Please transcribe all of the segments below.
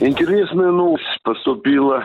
Интересная новость поступила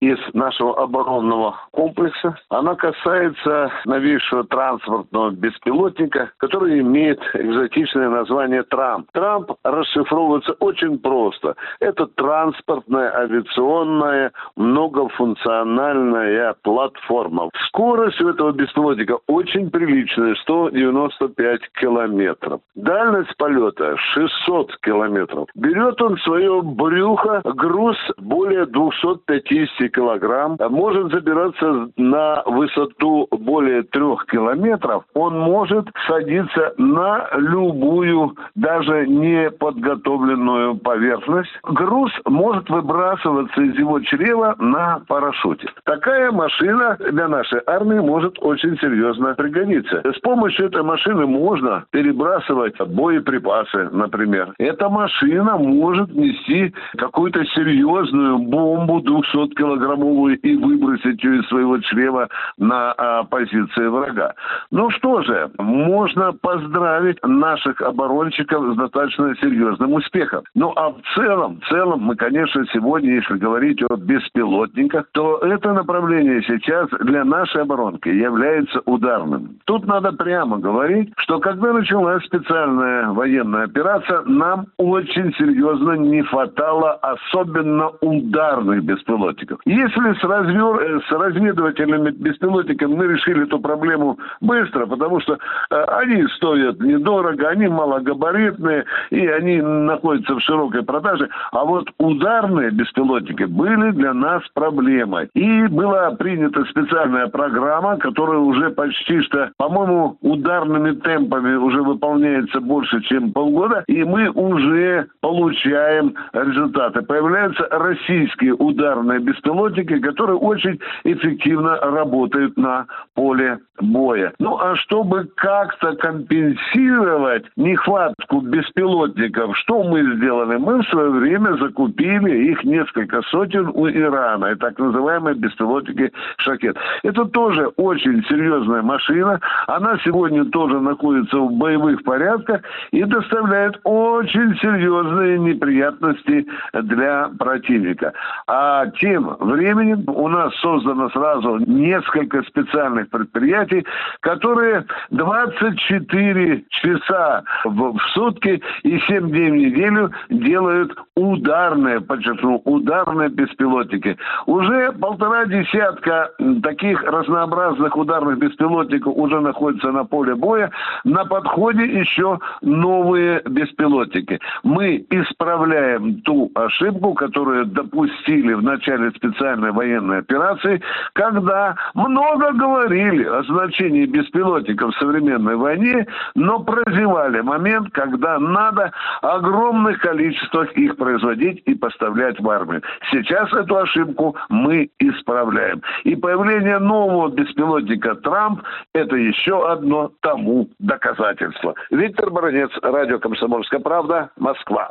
из нашего оборонного комплекса. Она касается новейшего транспортного беспилотника, который имеет экзотичное название «Трамп». «Трамп» расшифровывается очень просто. Это транспортная авиационная многофункциональная платформа. Скорость у этого беспилотника очень приличная, 195 километров. Дальность полета 600 километров. Берет он в свое брюхо груз более 250 килограмм, может забираться на высоту более трех километров, он может садиться на любую, даже не подготовленную поверхность. Груз может выбрасываться из его чрева на парашюте. Такая машина для нашей армии может очень серьезно пригодиться. С помощью этой машины можно перебрасывать боеприпасы, например. Эта машина может нести какую-то серьезную бомбу 200 килограмм килограммовую и выбросить ее из своего чрева на а, позиции врага. Ну что же, можно поздравить наших оборонщиков с достаточно серьезным успехом. Ну а в целом, в целом мы, конечно, сегодня, если говорить о беспилотниках, то это направление сейчас для нашей оборонки является ударным. Тут надо прямо говорить, что когда началась специальная военная операция, нам очень серьезно не хватало особенно ударных беспилотников. Если с, развер... Э, с разведывательными беспилотниками мы решили эту проблему быстро, потому что э, они стоят недорого, они малогабаритные, и они находятся в широкой продаже. А вот ударные беспилотники были для нас проблемой. И была принята специальная программа, которая уже почти что, по-моему, ударными темпами уже выполняется больше, чем полгода, и мы уже получаем результаты. Появляются российские ударные беспилотники, беспилотники, которые очень эффективно работают на поле боя. Ну а чтобы как-то компенсировать нехватку беспилотников, что мы сделали? Мы в свое время закупили их несколько сотен у Ирана, и так называемые беспилотники «Шакет». Это тоже очень серьезная машина. Она сегодня тоже находится в боевых порядках и доставляет очень серьезные неприятности для противника. А тем временем у нас создано сразу несколько специальных предприятий, которые 24 часа в, в сутки и 7 дней в неделю делают ударные, подчеркну, ударные беспилотники. Уже полтора десятка таких разнообразных ударных беспилотников уже находятся на поле боя. На подходе еще новые беспилотники. Мы исправляем ту ошибку, которую допустили в начале специальной военной операции, когда много говорили о значении беспилотников в современной войне, но прозевали момент, когда надо огромных количествах их производить и поставлять в армию. Сейчас эту ошибку мы исправляем. И появление нового беспилотника «Трамп» – это еще одно тому доказательство. Виктор Баранец, радио «Комсомольская правда», Москва.